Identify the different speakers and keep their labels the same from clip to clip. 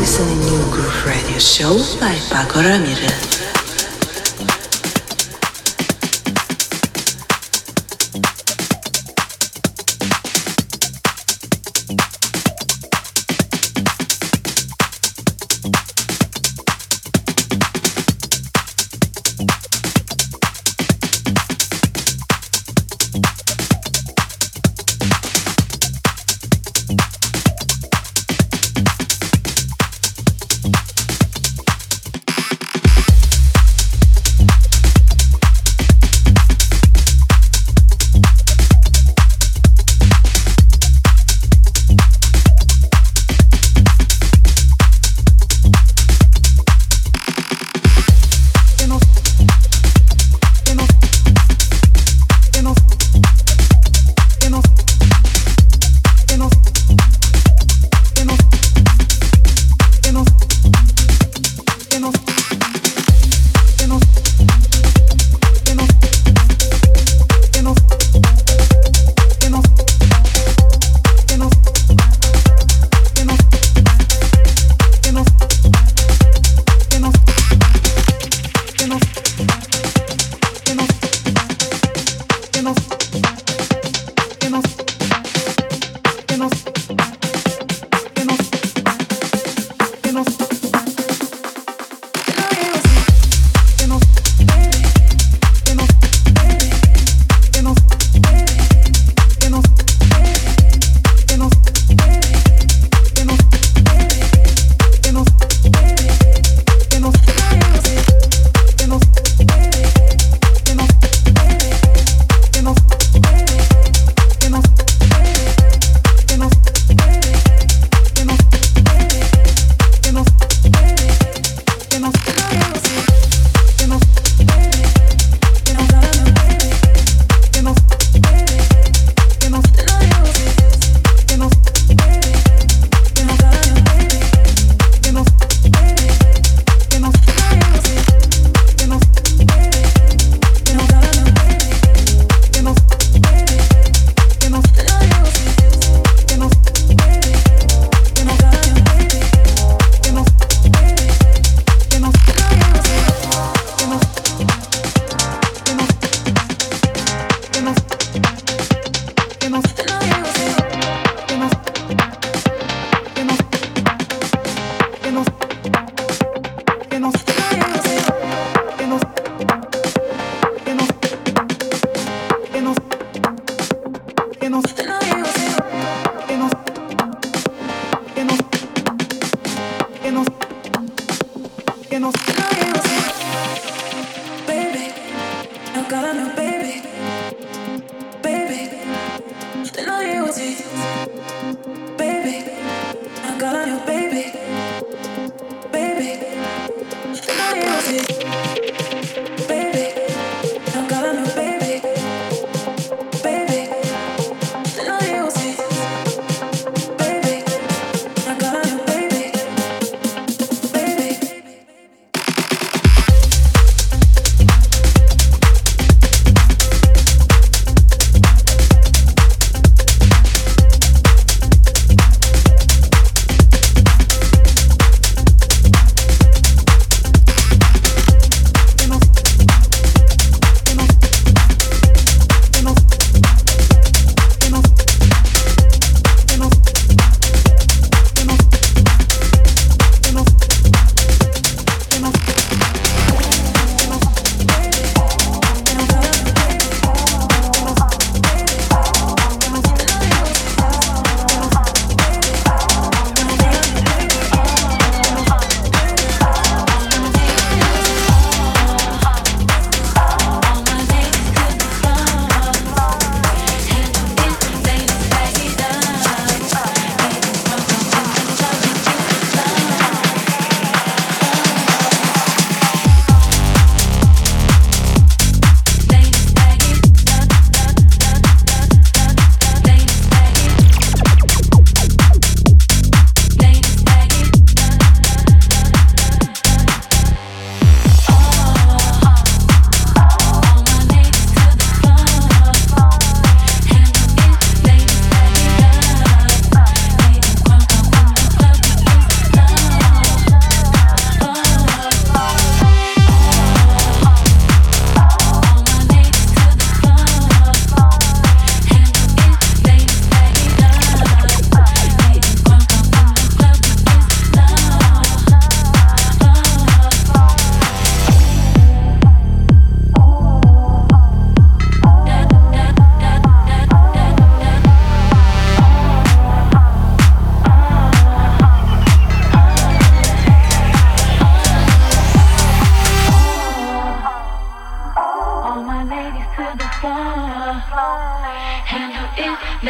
Speaker 1: listening to New Groove Radio Show by Pako Ramirez.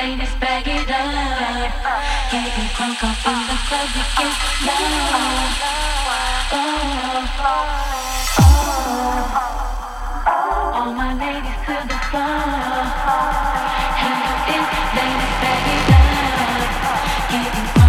Speaker 2: ladies, bag it up. Getting drunk up in the club, we get loud. Oh, oh, oh. All my ladies to the floor. Hands up ladies, bag it up. Getting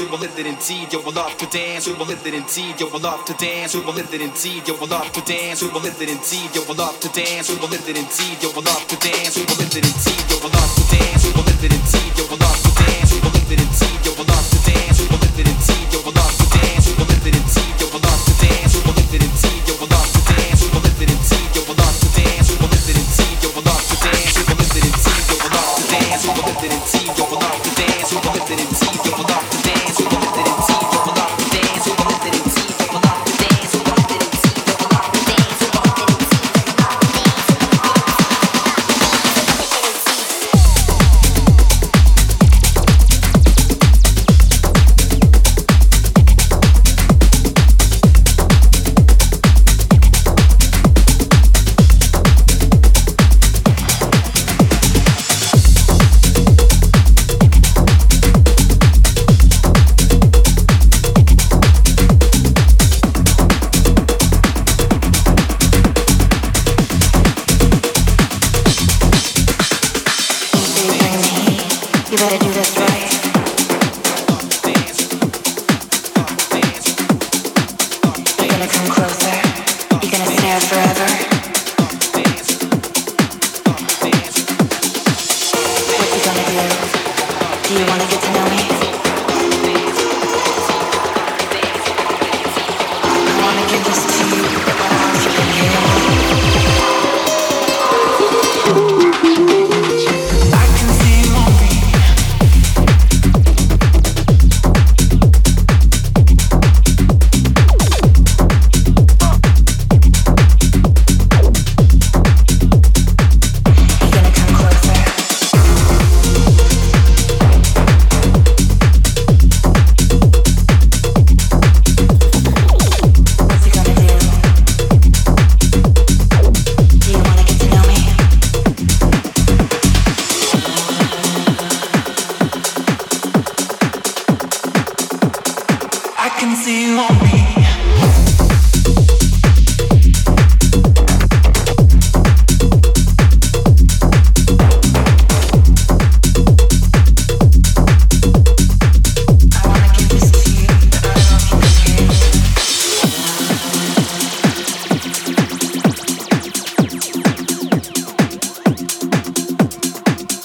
Speaker 3: indeed, you will love to dance, we will live it indeed, you will love to dance, we will live it indeed, you will love to dance, we will live it indeed, you will love to dance, we will live it indeed, you will love to dance, we will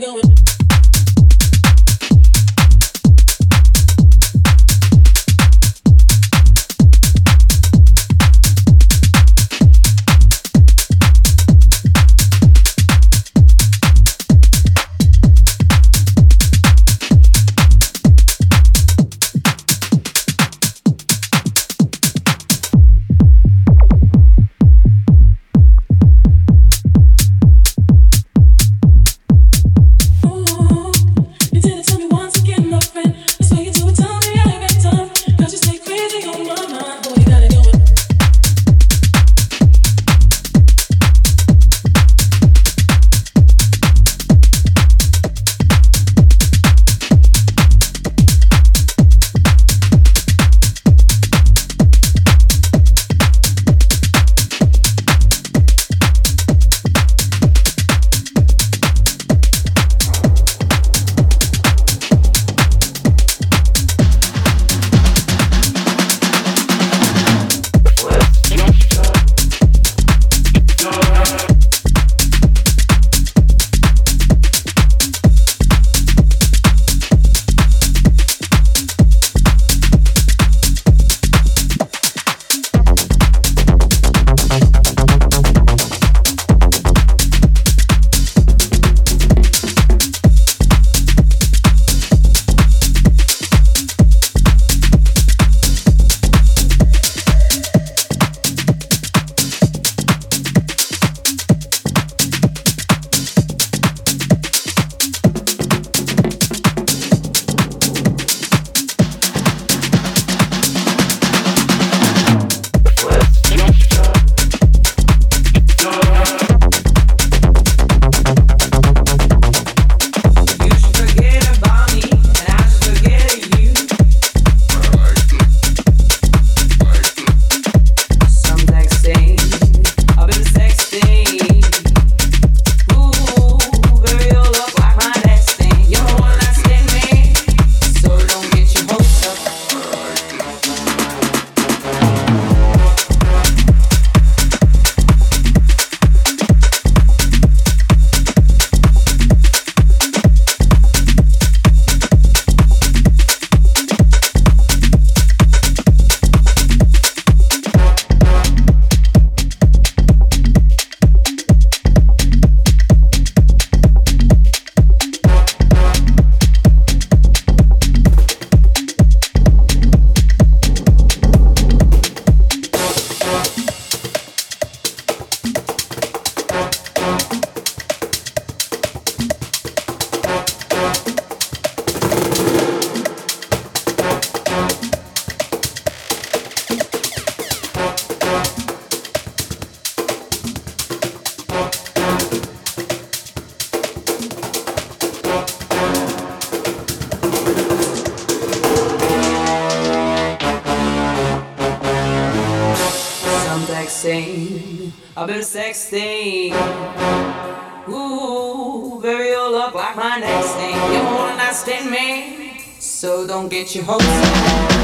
Speaker 4: going
Speaker 5: my next thing. You wanna not stand me, so don't get your hopes up.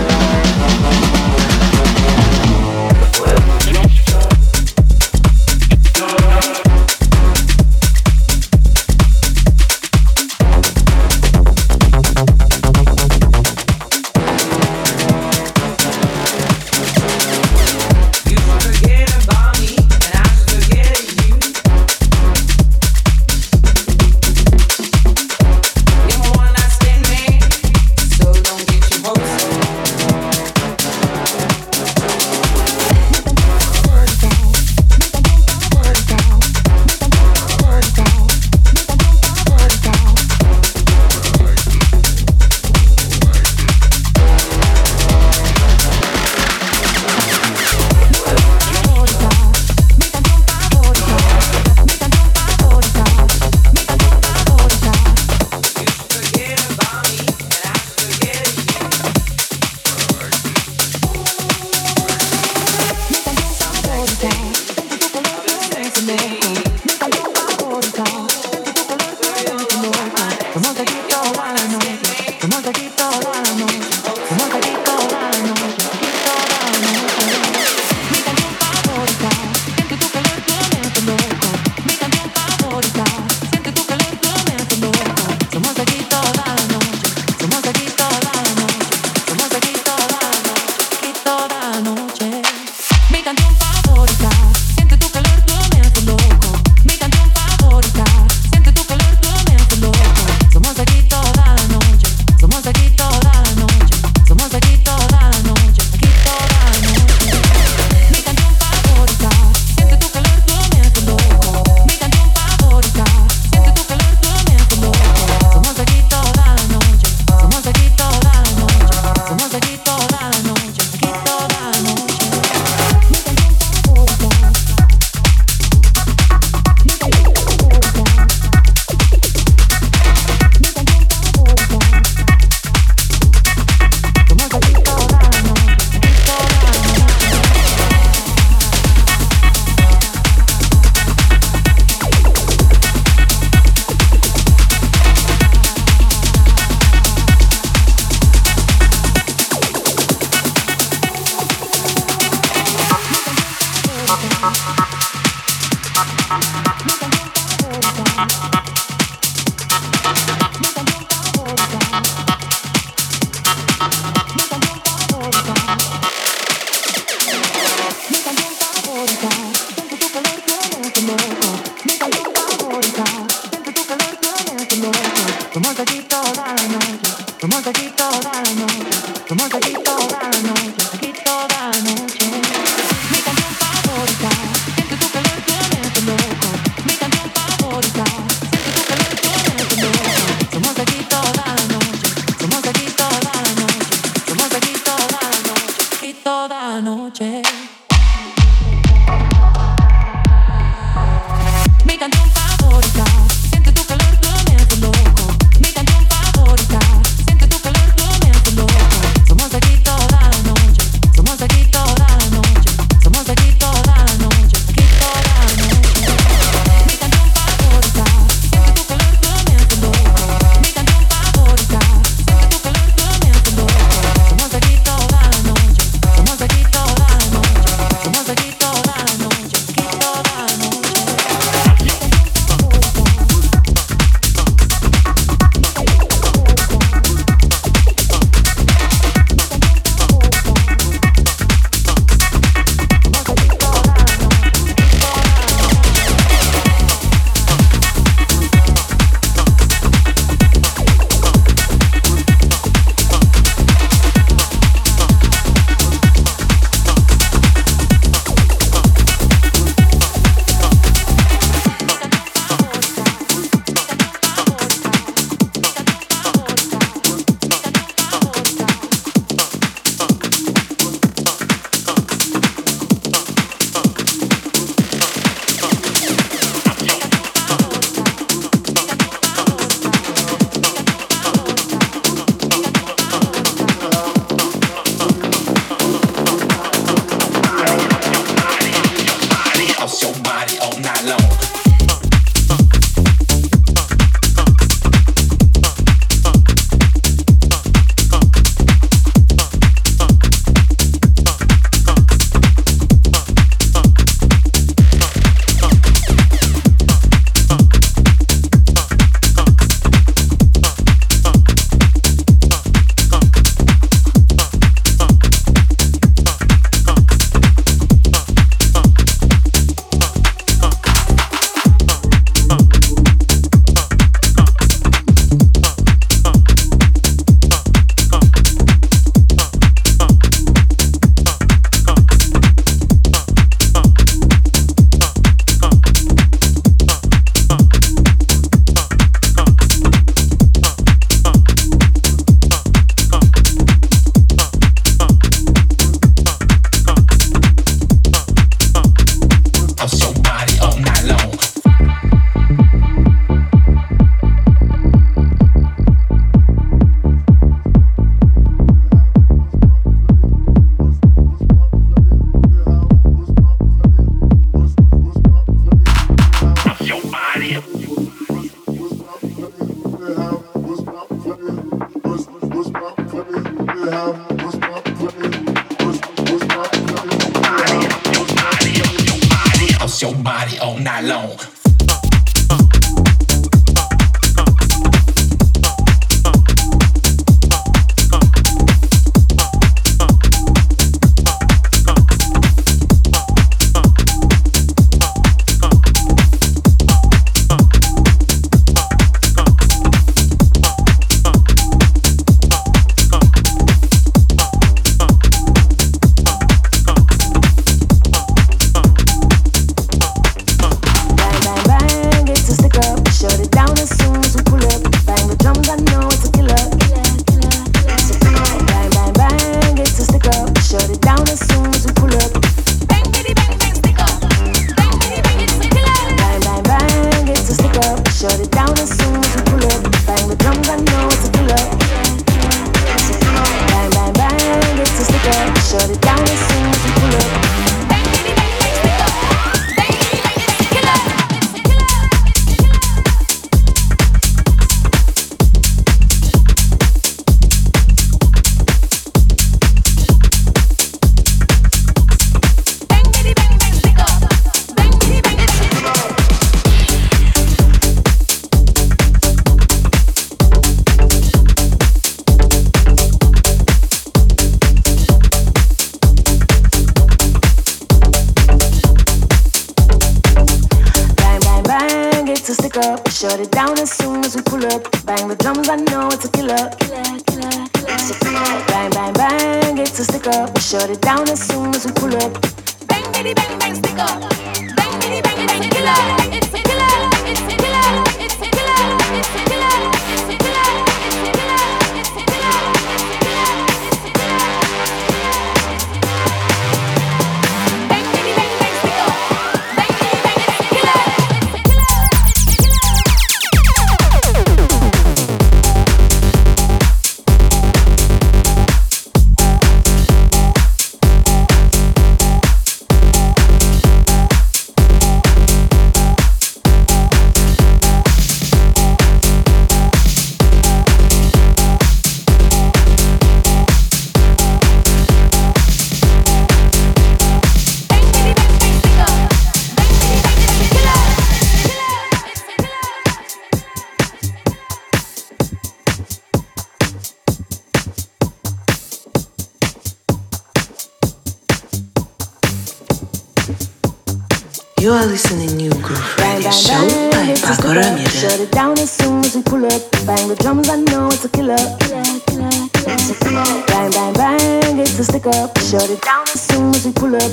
Speaker 6: it down as soon as we pull up.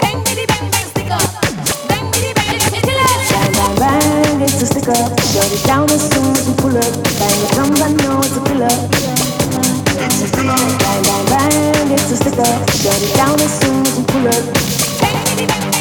Speaker 6: Bang, bitty, bang, bang, stick up. Bang, bitty, bang, bang, stick up. Bang, bang, bang, it's a stick up. Shut it down as soon as we pull up. Bang drums, I know it's a up. It's a up. Bang, bang, it's a stick up. Shut it down as soon as we pull up. Bang, bitty, bang,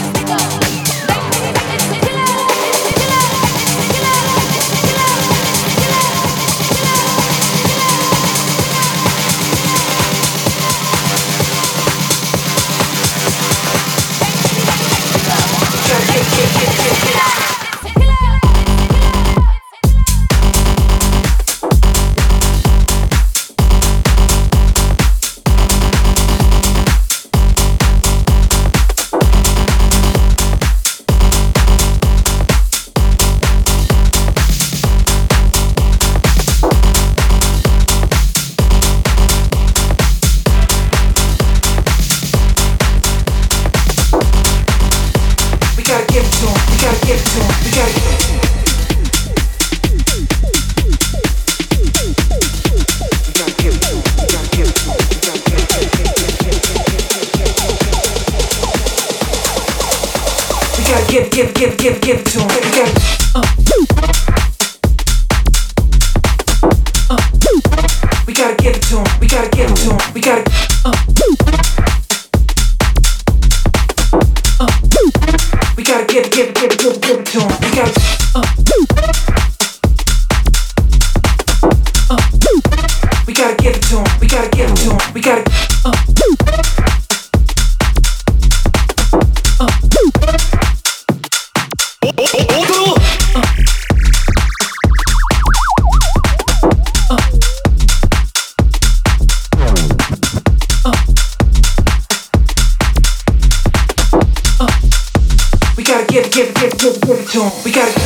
Speaker 7: him. We gotta.